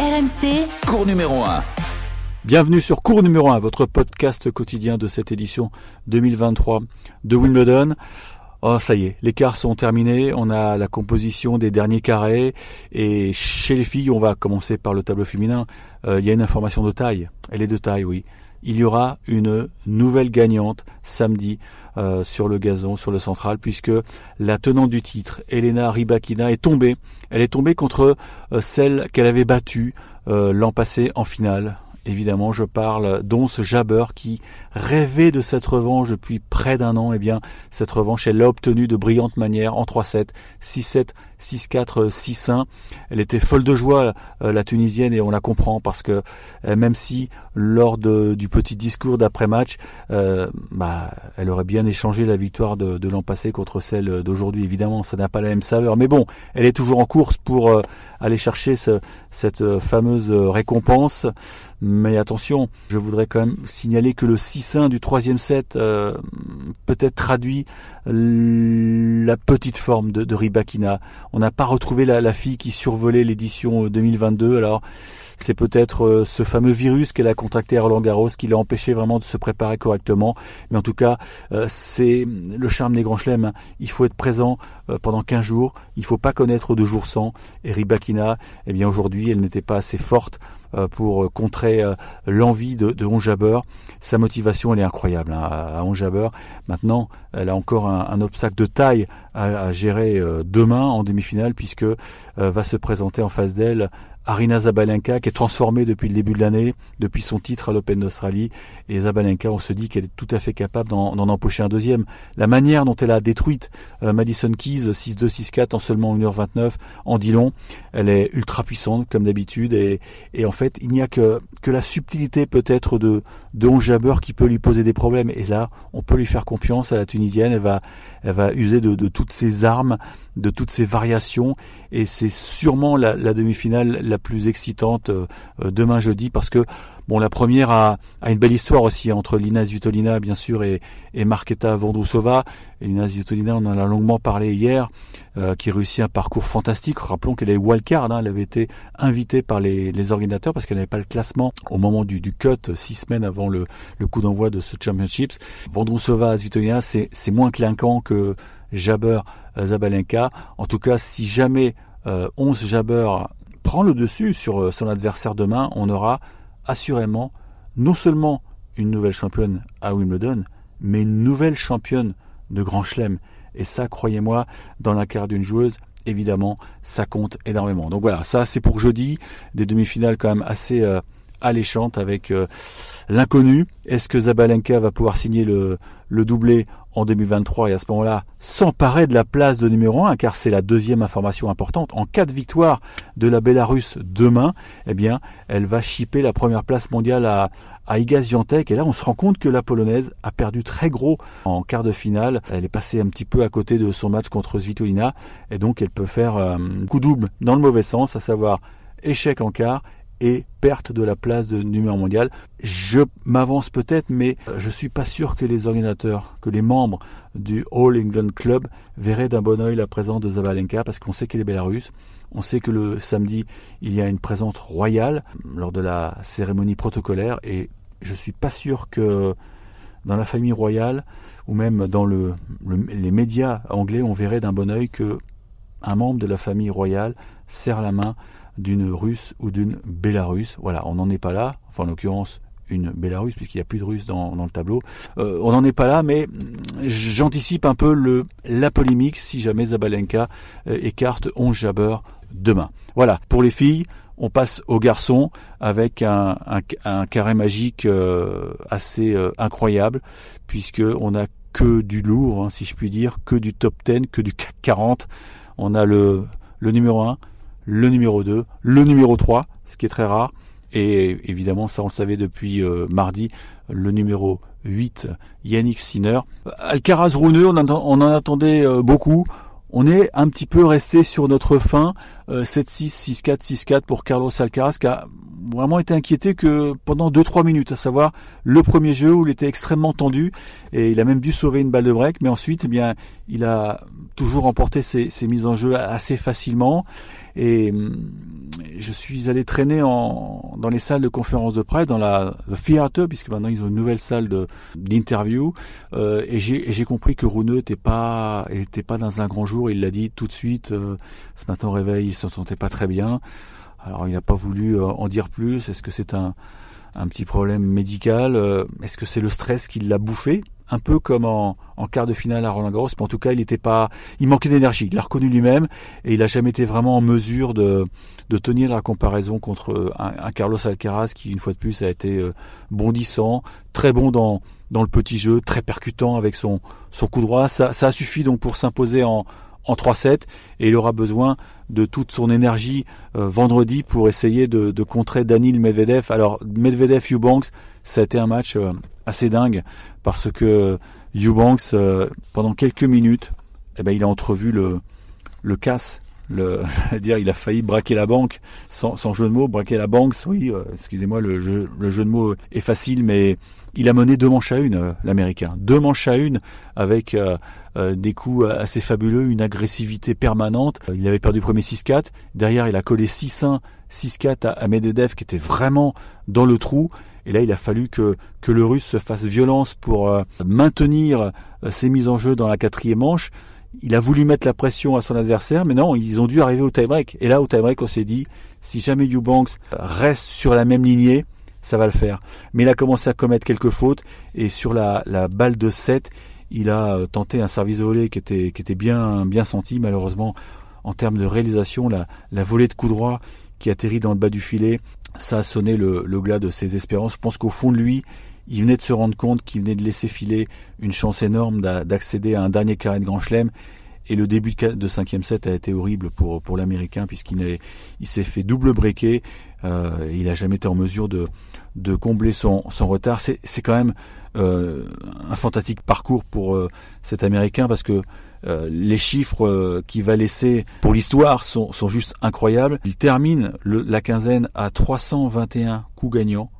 RMC, Cours numéro 1. Bienvenue sur Cours numéro 1, votre podcast quotidien de cette édition 2023 de Wimbledon. Oh, ça y est, les quarts sont terminés. On a la composition des derniers carrés. Et chez les filles, on va commencer par le tableau féminin. Euh, il y a une information de taille. Elle est de taille, oui. Il y aura une nouvelle gagnante samedi euh, sur le gazon, sur le central, puisque la tenante du titre, Elena Rybakina, est tombée. Elle est tombée contre euh, celle qu'elle avait battue euh, l'an passé en finale Évidemment, je parle d'Once Jabber qui rêvait de cette revanche depuis près d'un an. Eh bien, cette revanche, elle l'a obtenue de brillante manière en 3-7, 6-7, 6-4, 6-1. Elle était folle de joie, euh, la Tunisienne, et on la comprend parce que euh, même si lors du petit discours d'après-match, euh, bah, elle aurait bien échangé la victoire de, l'an passé contre celle d'aujourd'hui. Évidemment, ça n'a pas la même saveur. Mais bon, elle est toujours en course pour aller chercher cette fameuse récompense. Mais attention, je voudrais quand même signaler que le 6-1 du troisième set peut-être traduit la petite forme de, de Ribakina. On n'a pas retrouvé la, fille qui survolait l'édition 2022. Alors c'est peut-être euh, ce fameux virus qu'elle a contacté à Roland Garros qui l'a empêché vraiment de se préparer correctement. Mais en tout cas, euh, c'est le charme des grands chelems. Hein. Il faut être présent euh, pendant 15 jours. Il faut pas connaître de jours sans. Et Ribakina, eh bien aujourd'hui, elle n'était pas assez forte pour contrer l'envie de, de. Sa motivation, elle est incroyable hein, à Onjabeur. Maintenant, elle a encore un, obstacle de taille à, gérer demain en demi-finale puisque va se présenter en face d'elle Arina Zabalenka qui est transformée depuis le début de l'année, depuis son titre à l'Open d'Australie. Et Zabalenka, on se dit qu'elle est tout à fait capable d'en empocher un deuxième. La manière dont elle a détruite euh, Madison Keys 6-2, 6-4 en seulement 1h29 en dit long. Elle est ultra puissante comme d'habitude et, et, en fait il n'y a que, que la subtilité peut-être de, de Jabber qui peut lui poser des problèmes. Et là, on peut lui faire confiance à la Tunisienne. Elle va, elle va user de, de toutes ses armes, de toutes ses variations et c'est sûrement la, la demi-finale la plus excitante euh, euh, demain jeudi parce que bon la première a, une belle histoire aussi entre Lina Svitolina bien sûr et, et Marketa Vondrousova. Lina Svitolina on en a longuement parlé hier euh, qui réussit un parcours fantastique. Rappelons qu'elle est wildcard, hein, elle avait été invitée par les, les organisateurs parce qu'elle n'avait pas le classement au moment du, du cut six semaines avant le, coup d'envoi de ce Championships. Vondrousova Svitolina c'est moins clinquant que Jabber Zabalenka. En tout cas si jamais euh, 11 Jabber prend le dessus sur euh, son adversaire demain, on aura assurément non seulement une nouvelle championne à Wimbledon, mais une nouvelle championne de Grand Chelem. Et ça, croyez-moi, dans la carrière d'une joueuse, évidemment, ça compte énormément. Donc voilà, ça c'est pour jeudi, des demi-finales quand même assez euh, alléchantes avec euh, l'inconnu. Est-ce que Zabalenka va pouvoir signer le, le doublé en 2023 et à ce moment-là s'emparer de la place de numéro 1 car c'est la deuxième information importante. En cas de victoire de la Bélarus demain, eh bien, elle va chipper la première place mondiale à, à Iga et là on se rend compte que la polonaise a perdu très gros en quart de finale. Elle est passée un petit peu à côté de son match contre Svitolina et donc elle peut faire un euh, coup double dans le mauvais sens, à savoir échec en quart et perte de la place de numéro mondial. Je m'avance peut-être, mais je suis pas sûr que les organisateurs, que les membres du All England Club verraient d'un bon oeil la présence de Zabalenka parce qu'on sait qu'elle est bélarusse. On sait que le samedi, il y a une présence royale lors de la cérémonie protocolaire et je suis pas sûr que dans la famille royale ou même dans le, les médias anglais, on verrait d'un bon oeil que un membre de la famille royale serre la main d'une Russe ou d'une Bélarusse. Voilà, on n'en est pas là. Enfin, en l'occurrence, une Bélarusse, puisqu'il n'y a plus de Russes dans, le tableau. Euh, on n'en est pas là, mais j'anticipe un peu le, la polémique si jamais Zabalenka euh, écarte 11 Jabber demain. Voilà, pour les filles, on passe aux garçons avec un, carré magique euh, assez incroyable, puisque on a que du lourd, hein, si je puis dire, que du top 10, que du CAC 40. On a le, le numéro 1, le numéro 2, le numéro 3, ce qui est très rare. Et évidemment, ça on le savait depuis euh, mardi, le numéro 8, Yannick Sinner. Alcaraz Rouneux, on, en attendait euh, beaucoup. On est un petit peu resté sur notre fin, 7-6, 6-4, 6-4 pour Carlos Alcaraz, qui a vraiment été inquiété que pendant 2-3 minutes, à savoir le premier jeu où il était extrêmement tendu, et il a même dû sauver une balle de break, mais ensuite, eh bien, il a toujours remporté ses, ses mises en jeu assez facilement. Et hum, je suis allé traîner en, dans les salles de conférences de presse, dans la The Theater, puisque maintenant ils ont une nouvelle salle d'interview, euh, et j'ai compris que Rouneux n'était pas, était pas dans un grand jour. Il l'a dit tout de suite. Euh, ce matin au réveil, il se sentait pas très bien. Alors il n'a pas voulu euh, en dire plus. Est-ce que c'est un, un petit problème médical euh, Est-ce que c'est le stress qui l'a bouffé? Un peu comme en, quart de finale à Roland Garros, mais en tout cas, il était pas, il manquait d'énergie. Il l'a reconnu lui-même et il a jamais été vraiment en mesure de, de tenir la comparaison contre euh, un, Carlos Alcaraz qui, une fois de plus, a été euh, bondissant, très bon dans dans le petit jeu, très percutant avec son son coup droit. Ça, ça a suffi donc pour s'imposer en en 3-7 et il aura besoin de toute son énergie euh, vendredi pour essayer de, de contrer Danil Medvedev. Alors Medvedev Eubanks, ça a été un match assez dingue parce que Eubanks, euh, pendant quelques minutes, eh ben, il a entrevu le, le casse. Dire, il a failli braquer la banque, sans, jeu de mots, braquer la banque, oui, euh, excusez-moi, le jeu, le jeu de mots est facile, mais il a mené deux manches à une, euh, l'Américain. Deux manches à une, avec des coups assez fabuleux, une agressivité permanente. Il avait perdu premier 6-4, derrière il a collé 6-1, 6-4 à, à Medvedev, qui était vraiment dans le trou, et là, il a fallu que, que le Russe se fasse violence pour euh, maintenir euh, ses mises en jeu dans la quatrième manche. Il a voulu mettre la pression à son adversaire, mais non, ils ont dû arriver au tie-break. Et là, au tie-break, on s'est dit, si jamais Eubanks reste sur la même lignée, ça va le faire. Mais il a commencé à commettre quelques fautes, et sur la, la balle de 7, il a euh, tenté un service volé qui était, qui était bien, bien senti. Malheureusement, en termes de réalisation, la, la volée de coup droit qui atterrit dans le bas du filet ça a sonné le, glas de ses espérances. Je pense qu'au fond de lui, il venait de se rendre compte qu'il venait de laisser filer une chance énorme d'accéder à un dernier carré de Grand Chelem. Et le début de cinquième set a été horrible pour, pour l'Américain puisqu'il il s'est fait double breaker. Euh, il n'a jamais été en mesure de, de combler son, son retard. C'est quand même euh, un fantastique parcours pour euh, cet Américain parce que les chiffres qu'il va laisser pour l'histoire sont, sont, juste incroyables. Il termine la quinzaine à 321 coups gagnants.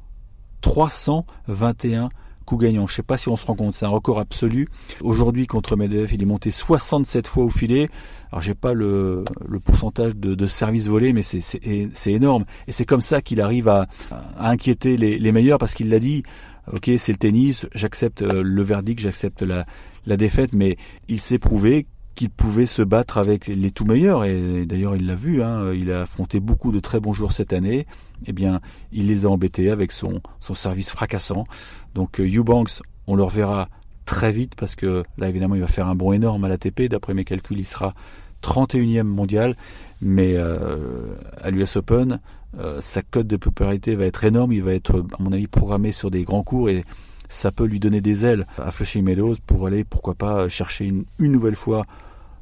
321 coups. Je sais pas si on se rend compte, c'est un record absolu. Aujourd'hui contre Medvedev, il est monté 67 fois au filet. Alors j'ai pas le, le, pourcentage de, de services volés, mais c'est énorme. Et c'est comme ça qu'il arrive à, à, inquiéter les, les meilleurs parce qu'il l'a dit. Ok, c'est le tennis, j'accepte euh, le verdict, j'accepte la, la défaite, mais il s'est prouvé qu'il pouvait se battre avec les tout meilleurs et d'ailleurs il l'a vu, hein, il a affronté beaucoup de très bons joueurs cette année. Eh bien, il les a embêtés avec son son service fracassant. Donc euh, Eubanks, on le reverra très vite parce que là évidemment il va faire un bond énorme à l'ATP. D'après mes calculs, il sera 31e mondial, mais euh, à l'US Open, euh, sa cote de popularité va être énorme. Il va être, à mon avis, programmé sur des grands cours et ça peut lui donner des ailes à Flushing Meadows pour aller, pourquoi pas, chercher une, une nouvelle fois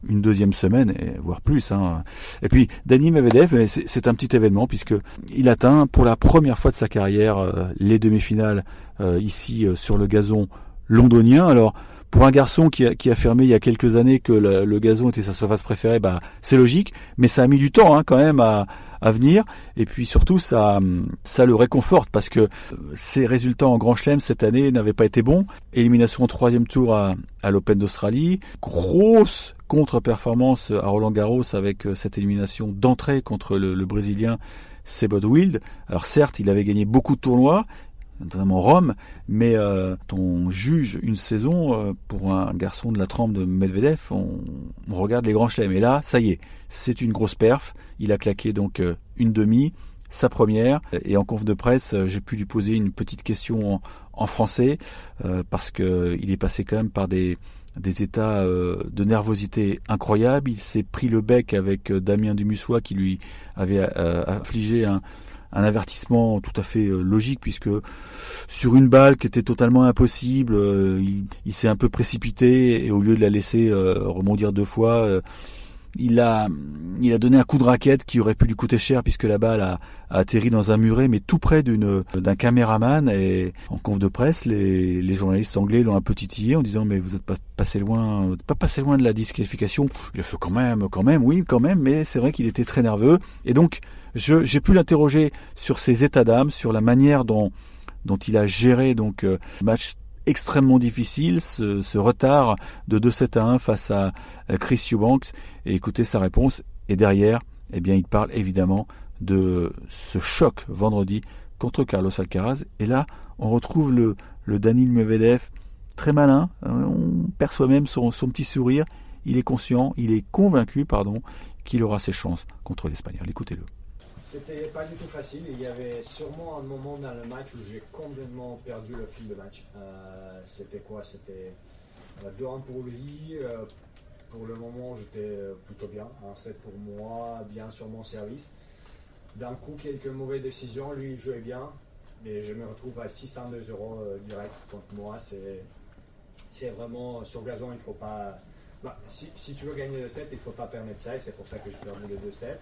une deuxième semaine, et voire plus. Hein. Et puis Dani Medvedev, c'est un petit événement puisque il atteint pour la première fois de sa carrière euh, les demi-finales euh, ici euh, sur le gazon londonien. Alors pour un garçon qui a, qui a affirmé il y a quelques années que le, gazon était sa surface préférée, bah c'est logique, mais ça a mis du temps hein, quand même à, à venir. Et puis surtout, ça, ça le réconforte parce que ses résultats en Grand Chelem cette année n'avaient pas été bons. Élimination au troisième tour à, à l'Open d'Australie, grosse contre-performance à Roland Garros avec euh, cette élimination d'entrée contre le, le Brésilien Sebod Wild. Alors certes, il avait gagné beaucoup de tournois, notamment Rome, mais euh, on juge une saison euh, pour un garçon de la trempe de Medvedev, on, regarde les grands chelems. Et là, ça y est, c'est une grosse perf. Il a claqué donc euh, une demi, sa première. Et en conf de presse, euh, j'ai pu lui poser une petite question en, en français parce que il est passé quand même par des des états de nervosité incroyables. Il s'est pris le bec avec Damien Dumussois qui lui avait affligé un, avertissement tout à fait euh, logique puisque sur une balle qui était totalement impossible, euh, il, s'est un peu précipité et au lieu de la laisser euh, rebondir deux fois, il a, il a donné un coup de raquette qui aurait pu lui coûter cher puisque la balle a, atterri dans un muret, mais tout près d'une, d'un caméraman. Et en conf de presse, les, les journalistes anglais l'ont un peu titillé en disant mais vous êtes pas passé loin, pas passé loin de la disqualification. Il a fait quand même, quand même, oui, quand même, mais c'est vrai qu'il était très nerveux. Et donc j'ai pu l'interroger sur ses états d'âme, sur la manière dont, dont il a géré donc euh, match extrêmement difficile, ce, retard de 2-7 à 1 face à Chris Eubanks, écoutez sa réponse. Et derrière, eh bien, il parle évidemment de ce choc vendredi contre Carlos Alcaraz. Et là, on retrouve le, Danil Medvedev très malin. Euh, on perçoit même son, petit sourire. Il est conscient, il est convaincu, qu'il aura ses chances contre l'Espagnol. Écoutez-le. C'était pas du tout facile. Il y avait sûrement un moment dans le match où j'ai complètement perdu le fil de match. Euh, c'était quoi? C'était 2-1 euh, pour lui. Euh, pour le moment, j'étais plutôt bien. Un 7 pour moi, bien sur mon service. D'un coup, quelques mauvaises décisions. Lui, il jouait bien. Mais je me retrouve à 602 euros direct contre moi. C'est vraiment sur gazon, il faut pas. Bah, si, tu veux gagner le 7, il ne faut pas permettre ça. Et c'est pour ça que je perds le 2-7.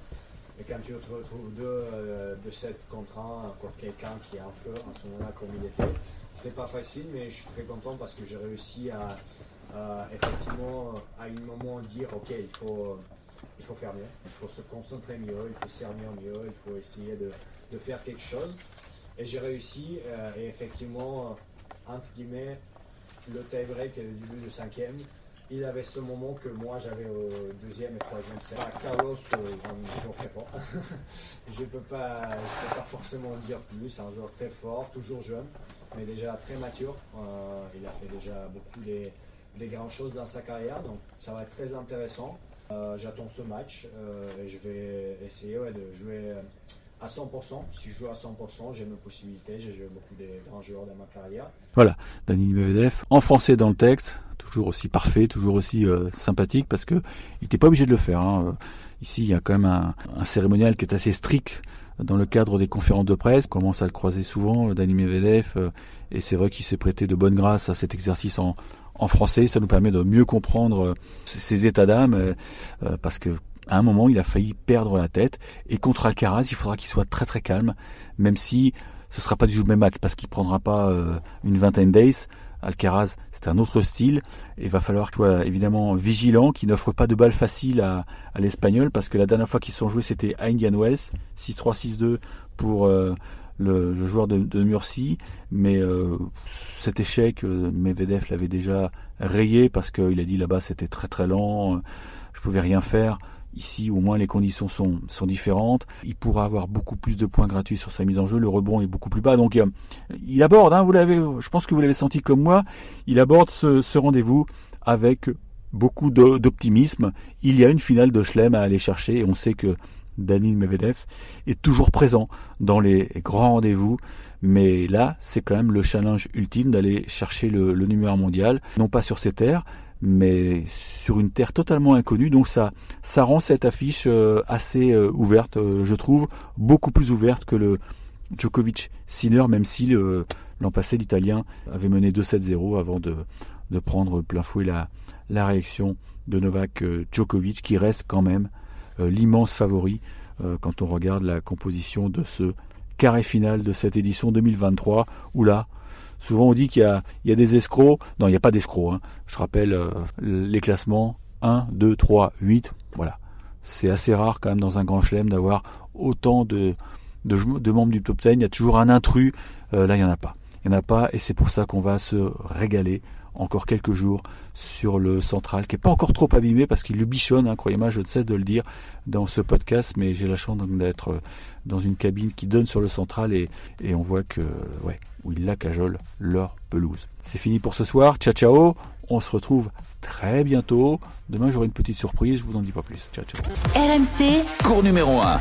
Et quand tu te retrouves deux, euh, de 7 contre 1, encore quelqu'un qui est un feu en ce moment-là comme il était, c'est pas facile, mais je suis très content parce que j'ai réussi à, effectivement à un moment dire ok, il faut, il faut faire mieux, il faut se concentrer mieux, il faut servir mieux, il faut essayer de, de faire quelque chose. Et j'ai réussi, euh, et effectivement, entre guillemets, le tie-break le début du cinquième, il avait ce moment que moi j'avais au deuxième et troisième set. Carlos, euh, un joueur très fort. je ne peux, pas, peux pas forcément dire plus. Un joueur très fort, toujours jeune, mais déjà très mature. Euh, il a fait déjà beaucoup des, des grandes choses dans sa carrière, donc ça va être très intéressant. Euh, j'attends ce match et je vais essayer de jouer à 100%. Si je joue à 100%, j'ai mes possibilités. J'ai joué beaucoup de grands joueurs dans ma carrière. Voilà, Dani Medvedev, en français dans le texte, toujours aussi parfait, toujours aussi euh, sympathique, parce que il n'était pas obligé de le faire. Hein. Ici, il y a quand même un, cérémonial qui est assez strict dans le cadre des conférences de presse. On commence à le croiser souvent, Dani Medvedev, euh, et c'est vrai qu'il s'est prêté de bonne grâce à cet exercice en, français. Ça nous permet de mieux comprendre euh, ses états d'âme, parce que à un moment, il a failli perdre la tête. Et contre Alcaraz, il faudra qu'il soit très très calme, même si ce sera pas du tout le même match, parce qu'il prendra pas une vingtaine d'ace. Alcaraz, c'est un autre style. Et il va falloir qu'il soit évidemment vigilant, qu'il n'offre pas de balles faciles à, l'Espagnol, parce que la dernière fois qu'ils se sont joués, c'était à Indian Wells, 6-3, 6-2 pour euh, le, joueur de, Murcie. Mais euh, cet échec, euh, Medvedev l'avait déjà rayé, parce qu'il a dit là-bas c'était très très lent, je pouvais rien faire. Ici, au moins, les conditions sont, sont différentes. Il pourra avoir beaucoup plus de points gratuits sur sa mise en jeu. Le rebond est beaucoup plus bas. Donc, euh, il aborde, hein, vous l'avez, je pense que vous l'avez senti comme moi, il aborde ce, rendez-vous avec beaucoup d'optimisme. Il y a une finale de Schlem à aller chercher et on sait que Danil Medvedev est toujours présent dans les grands rendez-vous. Mais là, c'est quand même le challenge ultime d'aller chercher le numéro mondial, non pas sur ses terres, mais sur une terre totalement inconnue. Donc ça, rend cette affiche euh, assez euh, ouverte, euh, je trouve, beaucoup plus ouverte que le Djokovic Sinner, même si l'an passé l'Italien avait mené 2-7-0 avant de, de prendre plein fouet la, la réaction de Novak Djokovic, qui reste quand même l'immense favori quand on regarde la composition de ce carré final de cette édition 2023, où là, Souvent on dit qu'il y, a, des escrocs. Non, il n'y a pas d'escrocs. Hein. Je rappelle euh, les classements 1, 2, 3, 8. Voilà. C'est assez rare quand même dans un grand chelem d'avoir autant de, membres du top 10. Il y a toujours un intrus. Euh, là, il n'y en a pas. Il n'y en a pas et c'est pour ça qu'on va se régaler encore quelques jours sur le central, qui est pas encore trop abîmé parce qu'il le bichonne, hein, croyez-moi, je ne cesse de le dire dans ce podcast, mais j'ai la chance d'être euh, dans une cabine qui donne sur le central et, et on voit que, ouais, où ils la cajolent leur pelouse. C'est fini pour ce soir. Ciao ciao. On se retrouve très bientôt. Demain j'aurai une petite surprise, je vous en dis pas plus. Ciao ciao. RMC, cours numéro 1.